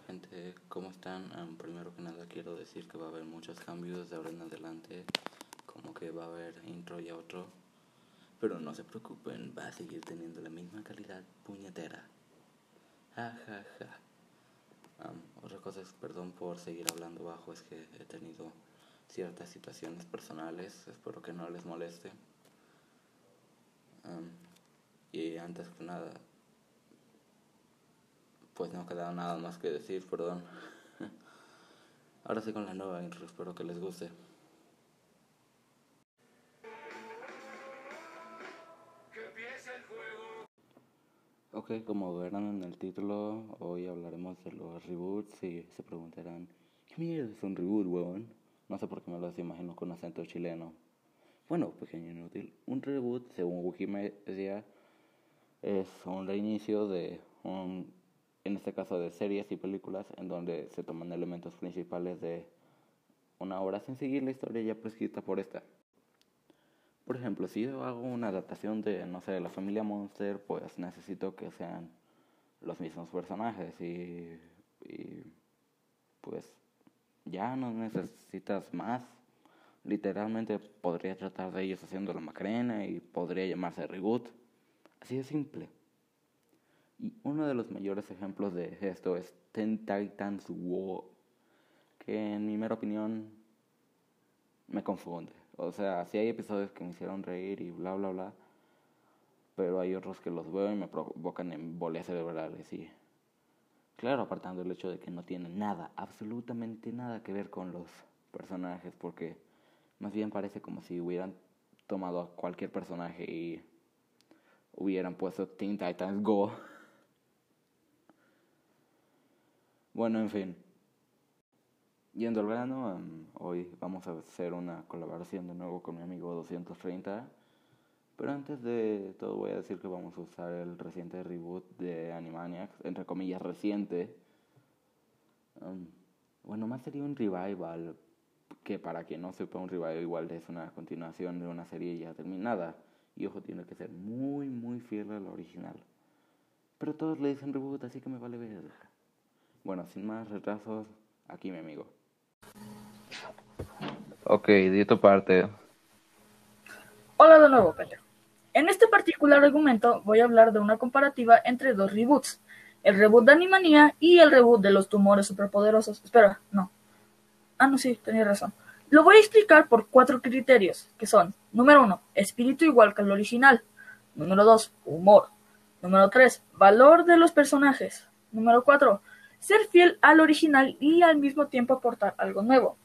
gente, ¿cómo están? primero que nada quiero decir que va a haber muchos cambios de ahora en adelante, como que va a haber intro y otro, pero no se preocupen, va a seguir teniendo la misma calidad puñetera. Ja, ja, ja. otra cosa es, perdón por seguir hablando bajo, es que he tenido ciertas situaciones personales, espero que no les moleste. y antes que nada, pues no queda nada más que decir, perdón. Ahora sí con la nueva intro, espero que les guste. Ok, como verán en el título, hoy hablaremos de los reboots y se preguntarán, ¿qué mierda es un reboot, weón? No sé por qué me lo imagino con acento chileno. Bueno, pequeño inútil. Un reboot, según Wikimedia, es un reinicio de un en este caso de series y películas, en donde se toman elementos principales de una obra sin seguir la historia ya prescrita por esta. Por ejemplo, si yo hago una adaptación de, no sé, la familia Monster, pues necesito que sean los mismos personajes y, y pues ya no necesitas más. Literalmente podría tratar de ellos haciendo la Macarena y podría llamarse reboot. Así de simple. Y uno de los mayores ejemplos de esto es Ten Titans War, que en mi mera opinión me confunde. O sea, sí hay episodios que me hicieron reír y bla, bla, bla, pero hay otros que los veo y me provocan embolias cerebrales y... Claro, apartando el hecho de que no tiene nada, absolutamente nada que ver con los personajes, porque más bien parece como si hubieran tomado a cualquier personaje y hubieran puesto Teen Titans Go Bueno, en fin. Yendo al grano, hoy vamos a hacer una colaboración de nuevo con mi amigo 230. Pero antes de todo voy a decir que vamos a usar el reciente reboot de Animaniacs, entre comillas reciente. bueno, más sería un revival, que para quien no sepa un revival igual es una continuación de una serie ya terminada. Y ojo, tiene que ser muy, muy fiel al original. Pero todos le dicen reboot, así que me vale ver. Bueno, sin más retrasos, aquí mi amigo. Ok, di tu parte. Hola de nuevo, Pedro. En este particular argumento voy a hablar de una comparativa entre dos reboots. El reboot de Animania y el reboot de los tumores superpoderosos. Espera, no. Ah, no, sí, tenía razón. Lo voy a explicar por cuatro criterios, que son, número uno, espíritu igual que el original. Número dos, humor. Número tres, valor de los personajes. Número cuatro, ser fiel al original y al mismo tiempo aportar algo nuevo.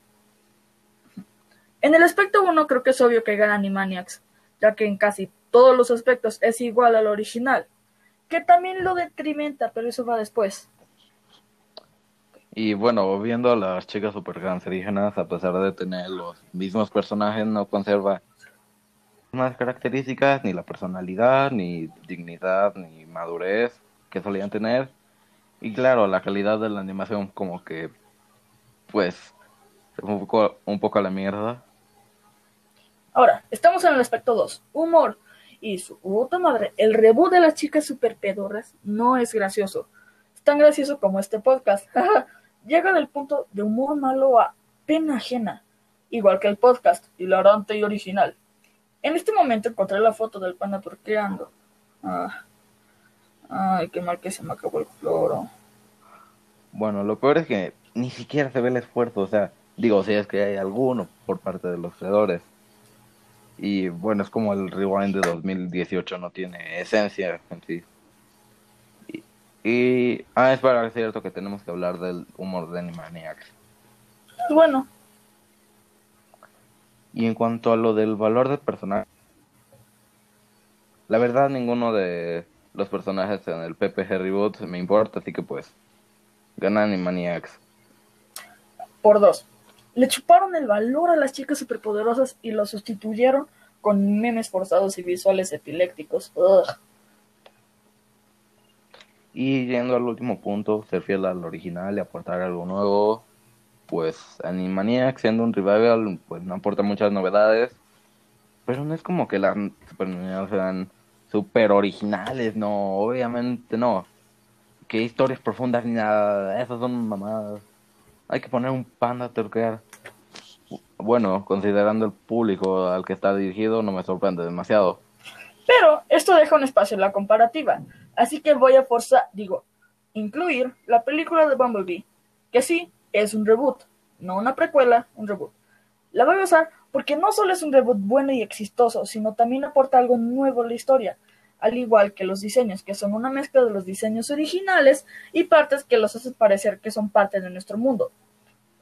En el aspecto 1 creo que es obvio que gana Animaniacs, ya que en casi todos los aspectos es igual al original, que también lo detrimenta, pero eso va después. Y bueno, viendo a las chicas super cancerígenas, a pesar de tener los mismos personajes, no conserva más características, ni la personalidad, ni dignidad, ni madurez que solían tener. Y claro, la calidad de la animación como que, pues, se fue un poco, a la mierda. Ahora, estamos en el aspecto 2, humor. Y su puta madre, el reboot de las chicas super pedorras no es gracioso. Es tan gracioso como este podcast. Llega del punto de humor malo a pena ajena, igual que el podcast, hilarante y original. En este momento encontré la foto del pana turqueando. Ah, Ay, qué mal que se me acabó el cloro. Bueno, lo peor es que ni siquiera se ve el esfuerzo, o sea, digo, si es que hay alguno por parte de los creadores. Y bueno, es como el Rewind de 2018, no tiene esencia en sí. Y, ah, es para cierto que tenemos que hablar del humor de Animaniacs. Bueno. Y en cuanto a lo del valor del personaje, la verdad ninguno de los personajes en el PPG Reboot me importa, así que pues, ganan Animaniacs. Por dos. Le chuparon el valor a las chicas superpoderosas y lo sustituyeron con memes forzados y visuales epilépticos. Y yendo al último punto, ser fiel al original y aportar algo nuevo, pues Animaniacs siendo un revival, pues no aporta muchas novedades, pero no es como que las supernovedades sean super originales, no, obviamente no. que historias profundas ni nada. Esas son mamadas. Hay que poner un panda a turquear. Bueno, considerando el público al que está dirigido, no me sorprende demasiado. Pero esto deja un espacio en la comparativa, así que voy a forzar, digo, incluir la película de Bumblebee, que sí, es un reboot, no una precuela, un reboot. La voy a usar porque no solo es un reboot bueno y exitoso, sino también aporta algo nuevo a la historia, al igual que los diseños, que son una mezcla de los diseños originales y partes que los hacen parecer que son parte de nuestro mundo.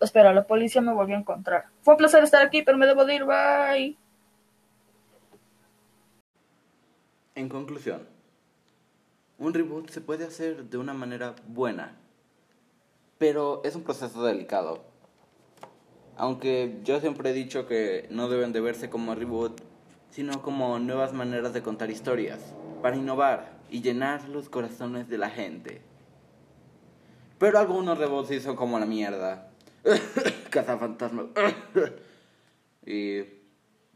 Espera, la policía me volvió a encontrar. Fue un placer estar aquí, pero me debo de ir, bye. En conclusión, un reboot se puede hacer de una manera buena, pero es un proceso delicado. Aunque yo siempre he dicho que no deben de verse como reboot, sino como nuevas maneras de contar historias, para innovar y llenar los corazones de la gente. Pero algunos reboots sí son como la mierda. Cazafantasmas. y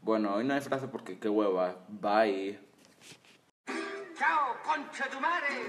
bueno, hoy no hay frase porque qué hueva. Bye. Chao, concha tu madre.